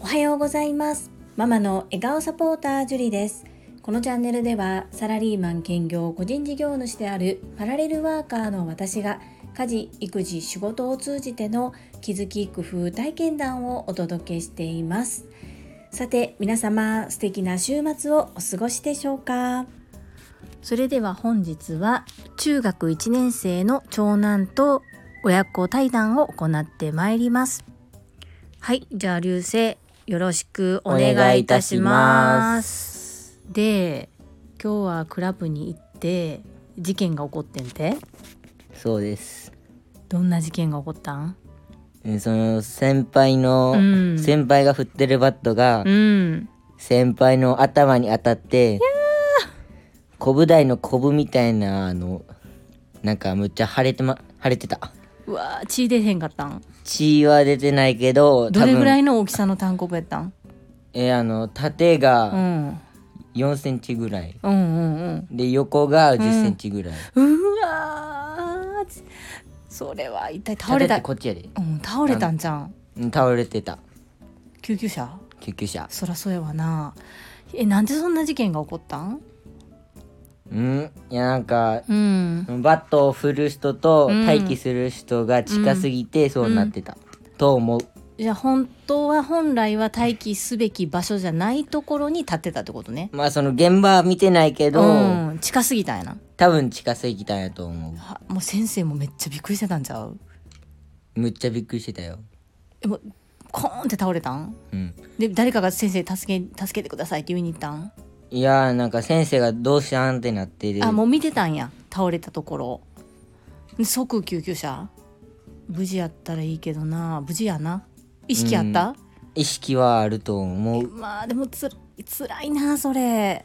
おはようございます。ママの笑顔サポータージュリです。このチャンネルではサラリーマン兼業個人事業主であるパラレルワーカーの私が家事育児仕事を通じての気づき工夫体験談をお届けしています。さて皆様素敵な週末をお過ごしでしょうか？それでは本日は中学1年生の長男と親子対談を行ってまいります。はいじゃあ流星よろしくお願いいたします。で今日はクラブに行って事件が起こってんて？そうです。どんな事件が起こったん？えーその先輩の、うん。先輩が振ってるバットが、うん。先輩の頭に当たってコブダイのコブみたいなあのなんかむっちゃ腫れてま腫れてたうわー血出へんかったん？血は出てないけどどれぐらいいの大きさの単行部やったん？えーあの縦うがん。4センチぐらい、うんうんうん。で横が10センチぐらい、うわーそれは一体倒れた。こっちやで。うん倒れたんじゃんうん倒れてた。救急車？救急車。そらそうやわな。えなんでそんな事件が起こったん？うん？いやなんかうん。バットを振る人とうん。待機する人が近すぎてそうなってた、と思う。じゃあ本当は本来は待機すべき場所じゃないところに立ってたってことね。まあその現場は見てないけど、うん。近すぎたんやな。多分近すぎたんやと思はもう先生もめっちゃびっくりしてたんちゃうう？むっちゃびっくりしてたよ。えもうコーンって倒れたん？うん。で誰かが先生助け助けてくださいって言いに行ったん？いやーなんか先生がどうしたんってなってであもう見てたんや。倒れたところ。で即救急車。無事やったらいいけどな。無事やな。意識あった、意識はあると思う。まあでもつ辛いなそれ。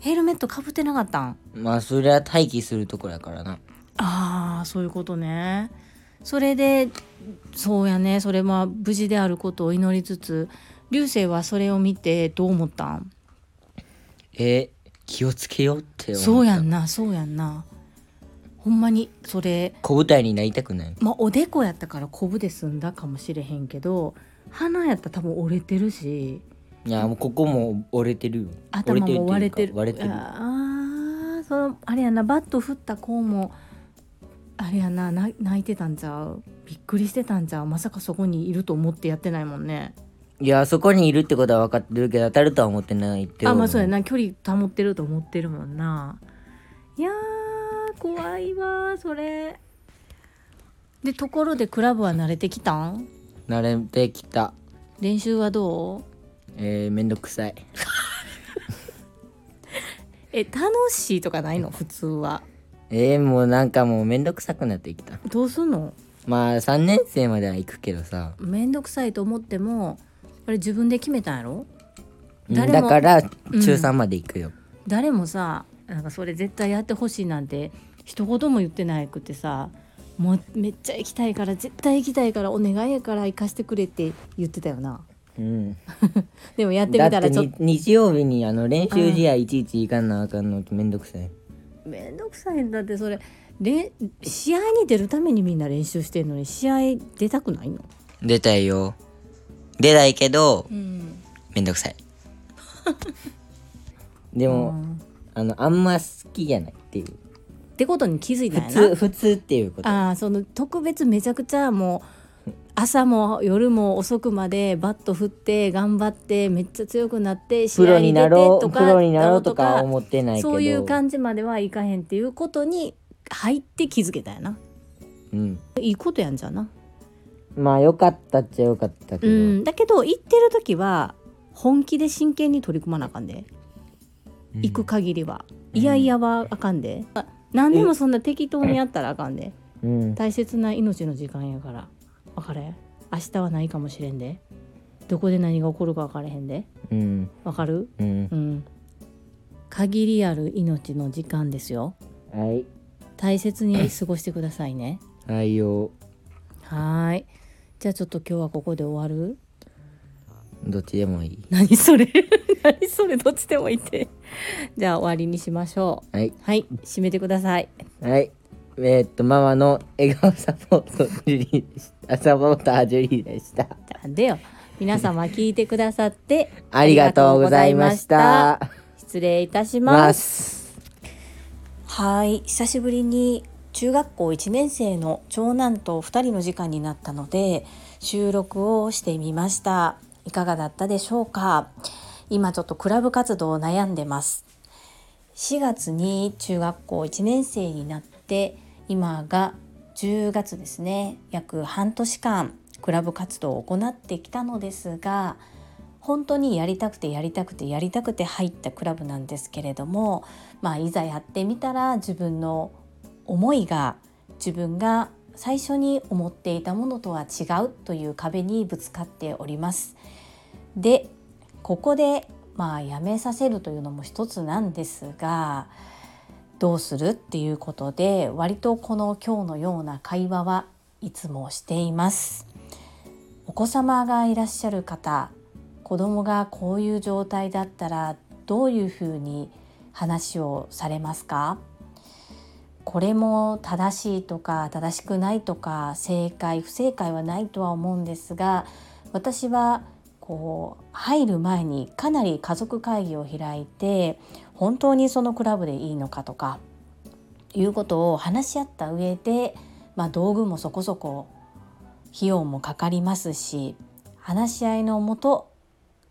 ヘルメットかぶってなかったん？まあそれは待機するところやからな。ああそういうことね。それでそうやね。それは無事であることを祈りつつ流星はそれを見てどう思ったん？え気をつけようって思った。そうやんなそうやんな。ほんまにそれ小舞台になりたくない。まあおでこやったからこぶで済んだかもしれへんけど鼻やったら多分折れてるし。いやもうここも折れてるよ。頭も割れてる。折れてる。ああそのあれやなバット振った子もあれやなな泣いてたんちゃう？びっくりしてたんちゃう？まさかそこにいると思ってやってないもんねいやそこにいるってことは分かってるけど当たるとは思ってないってあまあそうやなな距離保ってると思ってるもんな。いやー怖いわそれ。でところでクラブは慣れてきたん？慣れてきた。練習はどう？えー、めんどくさい。え楽しいとかないの？普通は。えー、もうなんかもうめんどくさくなってきた。どうすんの？まあ3年生までは行くけどさ。めんどくさいと思ってもあれ自分で決めたんやろ？うん誰もだから中うん。3まで行くよ、誰もさなんかそれ絶対やってほしいなんて一言も言ってないくてさもうめっちゃ行きたいから絶対行きたいからお願いやから行かしてくれって言ってたよな。うん、でもやってみだったてらちょっと。に日曜日にあの練習試合いちいち行かなあかんのってめんどくさい。めんどくさいんだってそれ。れ試合に出るためにみんな練習してんのに試合出たくないの？出たいよ出ないけどうん。めんどくさい。でも、あのあんま好きじゃないっていう。ってことに気づいたん普通普通っていうこと。ああその特別めちゃくちゃもう朝も夜も遅くまでバット振って頑張ってめっちゃ強くなって試合に出てになろうとかプロになろうとか思ってないけど。そういう感じまではいかへんっていうことに入って気づけたやな。うん。いいことやんじゃなまあよかったっちゃよかったけうど、ん。だけど行ってる時は本気で真剣に取り組まなあかんで。うん。行く限りは、いやいやはあかんで。あ何でもそんな適当にやったらあかんで。うん。大切な命の時間やから。分かれ明日はないかもしれんで。どこで何が起こるか分からへんで。うん。分かる？うん。うん。限りある命の時間ですよ。はい。大切に過ごしてくださいね。はいよ。はーいじゃあちょっと今日はここで終わる？どっちでもいい。何それ？何それ？どっちでもいいって。じゃあ終わりにしましょはい。うはい。締めてください。はい。えーっとママの笑顔サポートジュリーサポータージュリーでした。なんでよ皆様聞いてくださって ありがとうございました。失礼いたします。はい。久しぶりに中学校1年生の長男と2人の時間になったので収録をしてみました。いかがだったでしょうか？今ちょっとクラブ活動を悩んでます。4月に中学校1年生になって今が10月ですね。約半年間クラブ活動を行ってきたのですが本当にやりたくてやりたくてやりたくて入ったクラブなんですけれどもまあいざやってみたら自分の思いが自分が最初に思っていたものとは違うという壁にぶつかっております。でここでまあやめさせるというのも一つなんですがどうするっていうことで割とこの今日のような会話はいつもしています。お子様がいらっしゃる方子供がこういう状態だったらどういうふうに話をされますか？これも正しいとか正しくないとか正解不正解はないとは思うんですが私はこう入る前にかなり家族会議を開いて本当にそのクラブでいいのかとかいうことを話し合った上で、まあ、道具もそこそこ費用もかかりますし話し合いのもと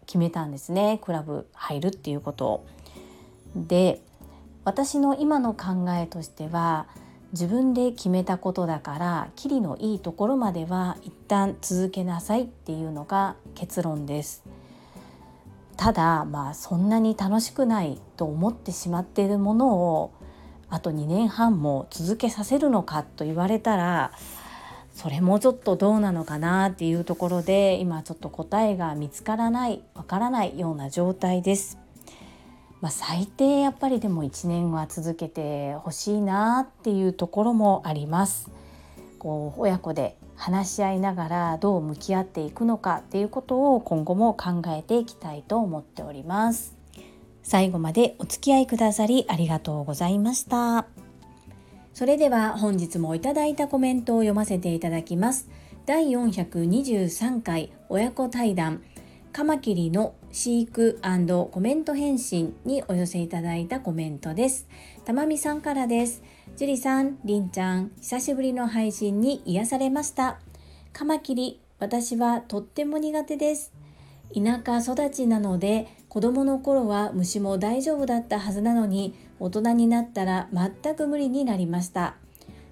決めたんですねクラブ入るっていうことを。で私の今の考えとしては自分で決めたことだからキリのいいところまでは一旦続けなさいっていうのが結論です。ただまあそんなに楽しくないと思ってしまっているものをあと2年半も続けさせるのかと言われたらそれもちょっとどうなのかなっていうところで今ちょっと答えが見つからないわからないような状態です。まあ、最低やっぱりでも1年は続けてほしいなっていうところもあります。こう親子で話し合いながらどう向き合っていくのかっていうことを今後も考えていきたいと思っております。最後までお付き合いくださりありがとうございました。それでは本日もいただいたコメントを読ませていただきます。第423回親子対談カマキリの飼育コメント返信にお寄せいただいたコメントです。たまみさんからです。ジュリさん、りんちゃん、久しぶりの配信に癒されました。カマキリ、私はとっても苦手です。田舎育ちなので子供の頃は虫も大丈夫だったはずなのに大人になったら全く無理になりました。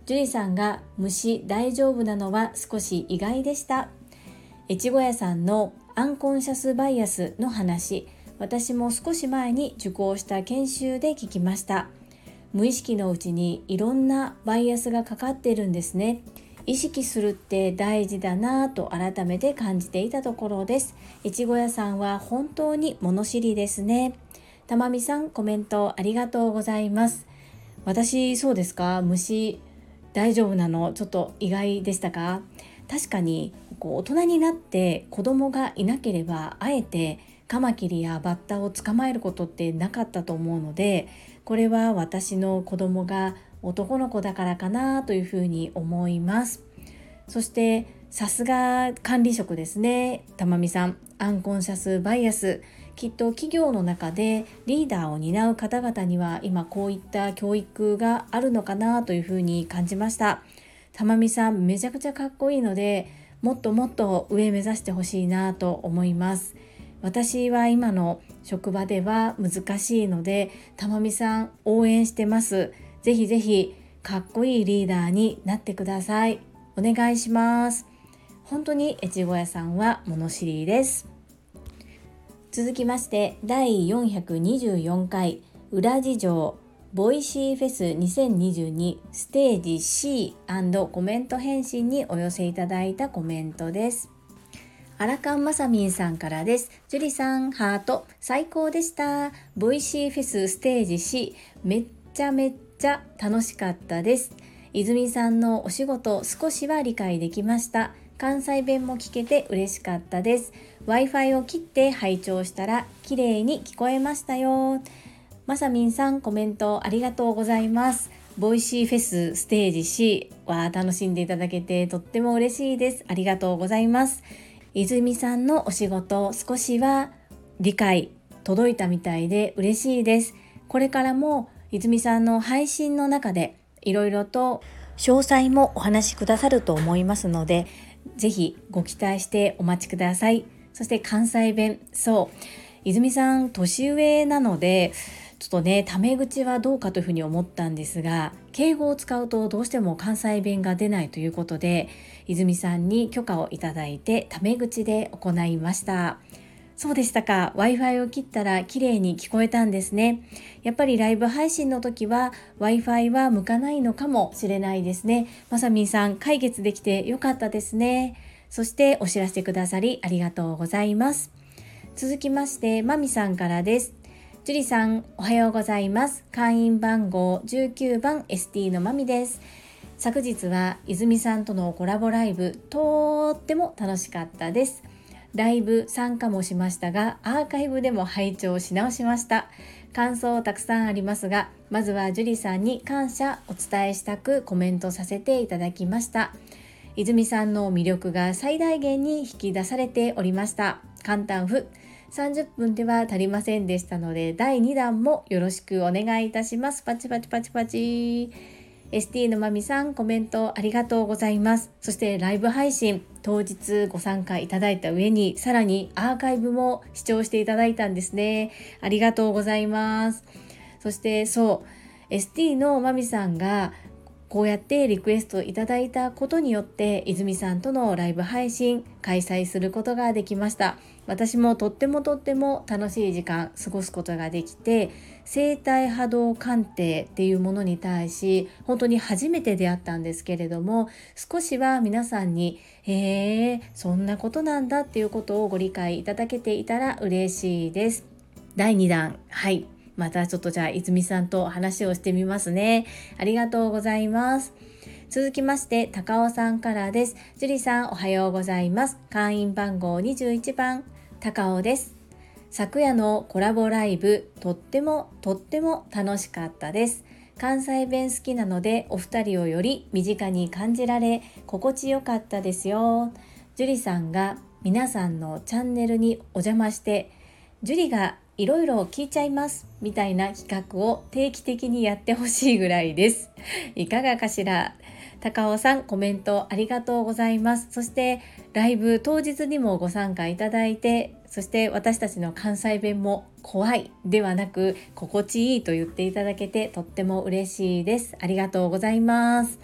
ジュリさんが虫大丈夫なのは少し意外でした。越後屋さんのアンコンシャスバイアスの話、私も少し前に受講した研修で聞きました。無意識のうちにいろんなバイアスがかかってるんですね。意識するって大事だなぁと改めて感じていたところです。越後屋さんは本当に物知りですね。たまみさんコメントありがとうございます。私そうですか？虫大丈夫なの？ちょっと意外でしたか？確かにこう大人になって子供がいなければあえてカマキリやバッタを捕まえることってなかったと思うのでこれは私の子供が男の子だからかなというふうに思います。そしてさすが管理職ですねたまみさん。アンコンシャスバイアス。きっと企業の中でリーダーを担う方々には今こういった教育があるのかなというふうに感じました。たまみさんめちゃくちゃかっこいいのでもっともっと上目指してほしいなと思います。私は今の職場では難しいのでたまみさん応援してます。ぜひぜひかっこいいリーダーになってください。お願いします。本当に越後屋さんは物知りです。続きまして第424回裏事情。ボイシーフェス2022ステージ C& コメント返信にお寄せいただいたコメントです。アラカンまさみんさんからです。ジュリさん、ハート、最高でした。ボイシーフェスステージ C、めっちゃめっちゃ楽しかったです。泉さんのお仕事、少しは理解できました。関西弁も聞けて嬉しかったです。Wi-Fi を切って拝聴したら、綺麗に聞こえましたよ。まさみんさんコメントありがとうございます。ボイシーフェスステージ C は楽しんでいただけてとっても嬉しいです。ありがとうございます。泉さんのお仕事少しは理解届いたみたいで嬉しいです。これからも泉さんの配信の中でいろいろと詳細もお話しくださると思いますので、ぜひご期待してお待ちください。そして関西弁、そう、泉さん年上なので、ちょっとね、タメ口はどうかというふうに思ったんですが、敬語を使うとどうしても関西弁が出ないということで、泉さんに許可をいただいてタメ口で行いました。そうでしたか。Wi-Fi を切ったら綺麗に聞こえたんですね。やっぱりライブ配信の時は Wi-Fi は向かないのかもしれないですね。まさみんさん、解決できてよかったですね。そしてお知らせくださりありがとうございます。続きまして、まみさんからです。樹里さん、おはようございます。会員番号19番 ST のまみです。昨日は泉さんとのコラボライブ、とっても楽しかったです。ライブ参加もしましたが、アーカイブでも拝聴し直しました。感想たくさんありますが、まずは樹里さんに感謝お伝えしたくコメントさせていただきました。泉さんの魅力が最大限に引き出されておりました。簡単譜30分では足りませんでしたので第2弾もよろしくお願いいたします。パチパチパチパチ。ST のまみさんコメントありがとうございます。そしてライブ配信当日ご参加いただいた上にさらにアーカイブも視聴していただいたんですね。ありがとうございます。そしてそう ST のまみさんがこうやってリクエストいただいたことによって泉さんとのライブ配信開催することができました。私もとってもとっても楽しい時間過ごすことができて生体波動鑑定っていうものに対し本当に初めて出会ったんですけれども少しは皆さんに「へえそんなことなんだ」っていうことをご理解いただけていたら嬉しいです。第2弾。はい。またちょっとじゃあ泉さんと話をしてみますね。ありがとうございます。続きまして、高尾さんからです。樹里さん、おはようございます。会員番号21番、高尾です。昨夜のコラボライブ、とってもとっても楽しかったです。関西弁好きなので、お二人をより身近に感じられ、心地よかったですよ。樹里さんが皆さんのチャンネルにお邪魔して、樹里がいろいろ聞いちゃいますみたいな企画を定期的にやってほしいぐらいです。いかがかしら？高尾さんコメントありがとうございます。そしてライブ当日にもご参加いただいてそして私たちの関西弁も怖いではなく心地いいと言っていただけてとっても嬉しいです。ありがとうございます。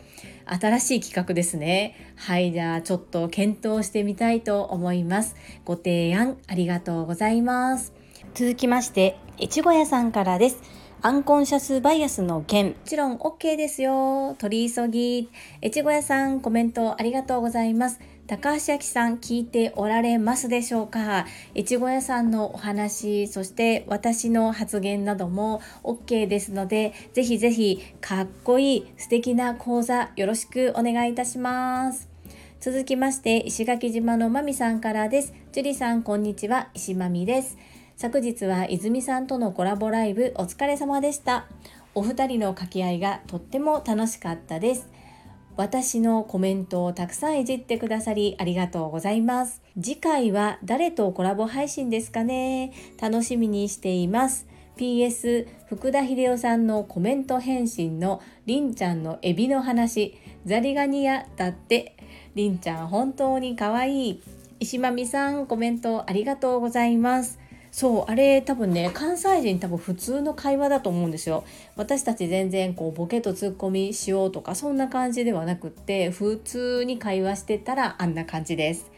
新しい企画ですね。はい、じゃあちょっと検討してみたいと思います。ご提案ありがとうございます。続きまして、越後屋さんからです。アンコンシャスバイアスの件、もちろん OK ですよ。取り急ぎ。越後屋さん、コメントありがとうございます。高橋明さん聞いておられますでしょうか？越後屋さんのお話、そして私の発言なども OK ですので、ぜひぜひかっこいい素敵な講座よろしくお願いいたします。続きまして、石垣島のまみさんからです。樹里さん、こんにちは。石まみです。昨日は泉さんとのコラボライブお疲れ様でした。お二人の掛け合いがとっても楽しかったです。私のコメントをたくさんいじってくださりありがとうございます。次回は誰とコラボ配信ですかね？楽しみにしています。PS 福田秀夫さんのコメント返信のりんちゃんのエビの話ザリガニ屋だってりんちゃん本当に可愛い石間美さんコメントありがとうございますそうあれ多分ね関西人多分普通の会話だと思うんですよ。私たち全然こうボケとツッコミしようとかそんな感じではなくって普通に会話してたらあんな感じです。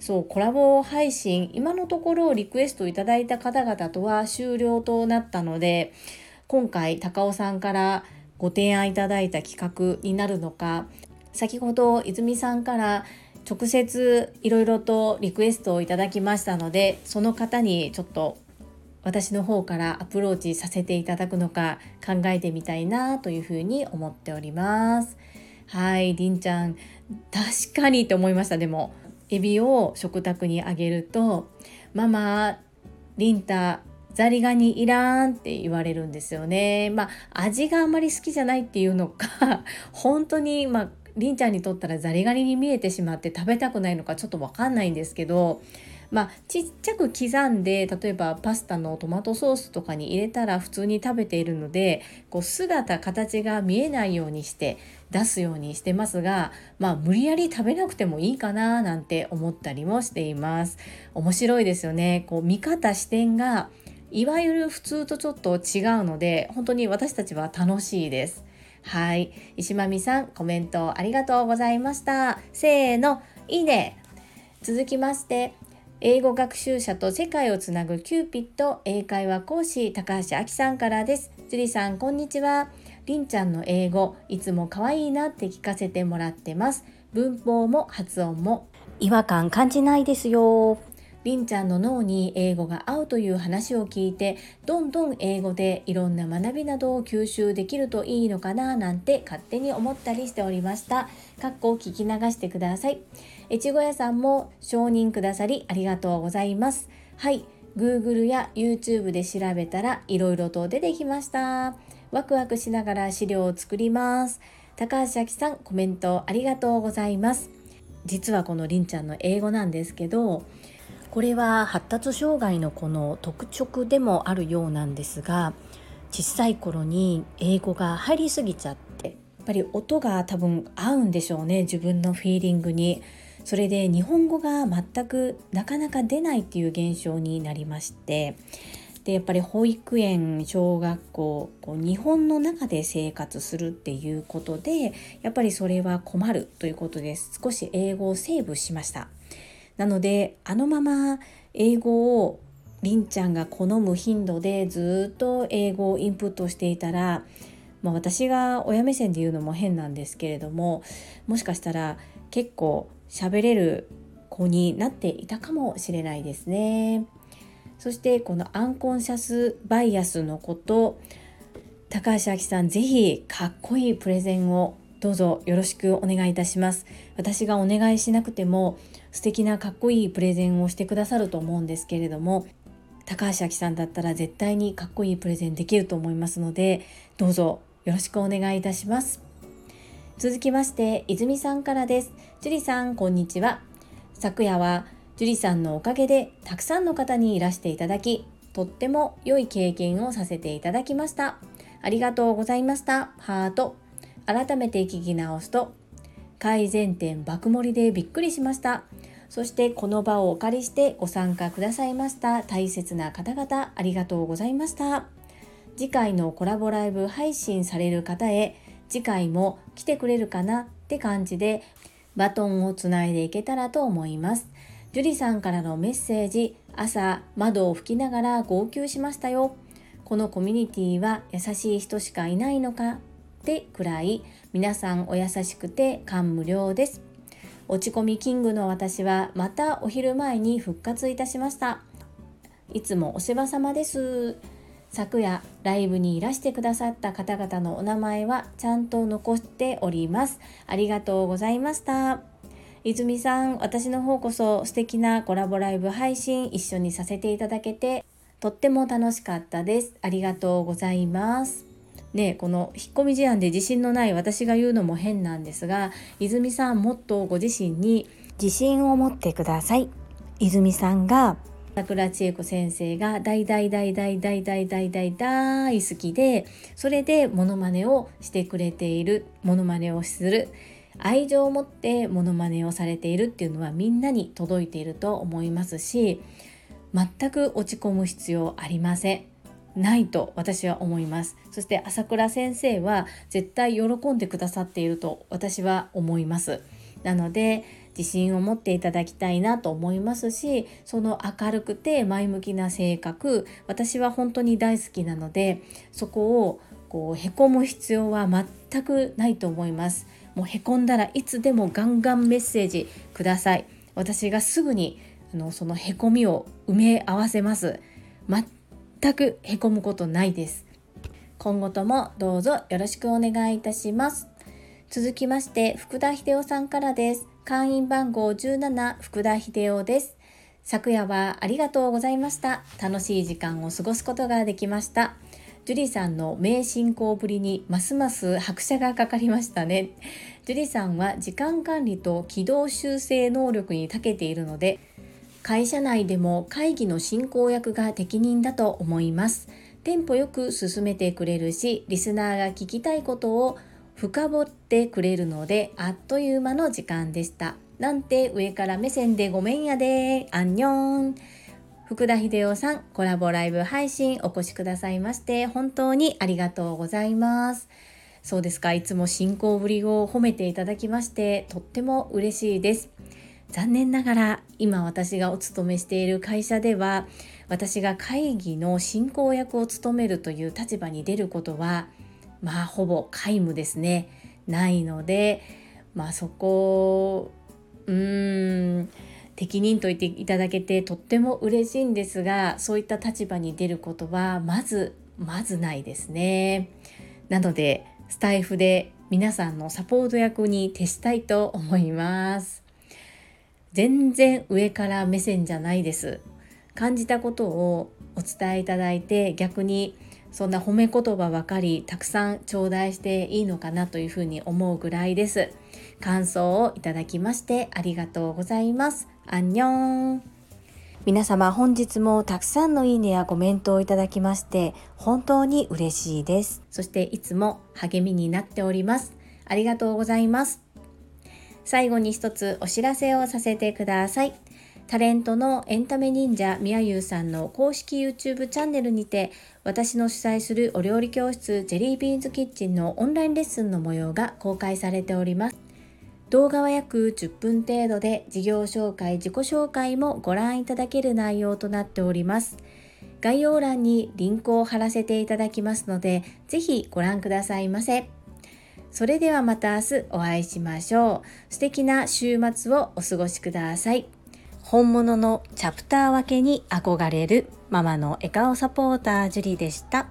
そうコラボ配信今のところリクエストいただいた方々とは終了となったので今回高尾さんからご提案いただいた企画になるのか先ほど泉さんから直接いろいろとリクエストをいただきましたのでその方にちょっと私の方からアプローチさせていただくのか考えてみたいなというふうに思っております。はい、りんちゃん確かにって思いましたでもエビを食卓にあげると「ママりんたザリガニいらんって言われるんですよね。まあ味があまり好きじゃないっていうのか本当にまありんちゃんにとったらザリガニに見えてしまって食べたくないのかちょっとわかんないんですけどまあ、ちっちゃく刻んで例えばパスタのトマトソースとかに入れたら普通に食べているのでこう姿形が見えないようにして出すようにしてますがまあ無理やり食べなくてもいいかななんて思ったりもしています。面白いですよね。こう見方視点がいわゆる普通とちょっと違うので本当に私たちは楽しいです。はい石間美さんコメントありがとうございましたせーのいいね続きまして英語学習者と世界をつなぐキューピット英会話講師高橋明さんからです。樹里さんこんにちは。りんちゃんの英語いつも可愛いなって聞かせてもらってます。文法も発音も違和感感じないですよ。りんちゃんの脳に英語が合うという話を聞いてどんどん英語でいろんな学びなどを吸収できるといいのかななんて勝手に思ったりしておりました。かっこ聞き流してください。越後屋さんも承認くださりありがとうございます。はい。Google や YouTube で調べたらいろいろと出てきました。ワクワクしながら資料を作ります。高橋明さんコメントありがとうございます。実はこのりんちゃんの英語なんですけどこれは発達障害の子の特徴でもあるようなんですが小さい頃に英語が入りすぎちゃってやっぱり音が多分合うんでしょうね自分のフィーリングにそれで日本語が全くなかなか出ないっていう現象になりましてでやっぱり保育園小学校こう日本の中で生活するっていうことでやっぱりそれは困るということで少し英語をセーブしました。なのであのまま英語をりんちゃんが好む頻度でずっと英語をインプットしていたら、まあ、私が親目線で言うのも変なんですけれどももしかしたら結構喋れる子になっていたかもしれないですね。そしてこのアンコンシャスバイアスのこと高橋明さんぜひかっこいいプレゼンをどうぞよろしくお願いいたします私がお願いしなくても素敵なかっこいいプレゼンをしてくださると思うんですけれども高橋明さんだったら絶対にかっこいいプレゼンできると思いますのでどうぞよろしくお願いいたします。続きまして泉さんからです。樹里さんこんにちは。昨夜は樹里さんのおかげでたくさんの方にいらしていただきとっても良い経験をさせていただきました。ありがとうございました。ハート。改めて聞き直すと改善点爆盛りでびっくりしました。そしてこの場をお借りしてご参加くださいました大切な方々ありがとうございました。次回のコラボライブ配信される方へ次回も来てくれるかなって感じでバトンをつないでいけたらと思います。樹里さんからのメッセージ朝窓を拭きながら号泣しましたよ。このコミュニティは優しい人しかいないのかってくらい皆さんお優しくて感無量です。落ち込みキングの私はまたお昼前に復活いたしました。いつもお世話様です。昨夜ライブにいらしてくださった方々のお名前はちゃんと残しております。ありがとうございました。泉さん私の方こそ素敵なコラボライブ配信一緒にさせていただけてとっても楽しかったです。ありがとうございます。ね、この引っ込み思案で自信のない私が言うのも変なんですが泉さんもっとご自身に自信を持ってください。泉さんが桜千恵子先生が大大大大大大大大大好きでそれでモノマネをしてくれているモノマネをする愛情を持ってモノマネをされているっていうのはみんなに届いていると思いますし全く落ち込む必要ありません。ないと私は思います。そして朝倉先生は絶対喜んでくださっていると私は思います。なので自信を持っていただきたいなと思いますしその明るくて前向きな性格私は本当に大好きなのでそこをこうへこむ必要は全くないと思います。もうへこんだらいつでもガンガンメッセージください。私がすぐにあのそのへこみを埋め合わせます。全くへこむことないです。今後ともどうぞよろしくお願いいたします。続きまして福田秀夫さんからです。会員番号17福田秀夫です。昨夜はありがとうございました。楽しい時間を過ごすことができました。ジュリさんの名進行ぶりにますます拍車がかかりましたね。ジュリさんは時間管理と軌道修正能力に長けているので会社内でも会議の進行役が適任だと思います。テンポよく進めてくれるしリスナーが聞きたいことを深掘ってくれるのであっという間の時間でした。なんて上から目線でごめんやで。アンニョン。福田秀夫さんコラボライブ配信お越しくださいまして本当にありがとうございます。そうですか。いつも進行ぶりを褒めていただきましてとっても嬉しいです。残念ながら今私がお勤めしている会社では私が会議の進行役を務めるという立場に出ることはまあほぼ皆無ですね。ないのでまあそこうーん適任と言っていただけてとっても嬉しいんですがそういった立場に出ることはまずまずないですね。なのでスタイフで皆さんのサポート役に徹したいと思います。全然上から目線じゃないです。感じたことをお伝えいただいて逆にそんな褒め言葉ばかりたくさん頂戴していいのかなというふうに思うぐらいです。感想をいただきましてありがとうございます。アンニョン。皆様本日もたくさんのいいねやコメントをいただきまして本当に嬉しいです。そしていつも励みになっております。ありがとうございます。最後に一つお知らせをさせてください。タレントのエンタメ忍者みやゆうさんの公式 YouTube チャンネルにて私の主催するお料理教室ジェリービーンズキッチンのオンラインレッスンの模様が公開されております。動画は約10分程度で事業紹介、自己紹介もご覧いただける内容となっております。概要欄にリンクを貼らせていただきますので、ぜひご覧くださいませ。それではまた明日お会いしましょう。素敵な週末をお過ごしください。本物のチャプター分けに憧れるママの笑顔サポータージュリでした。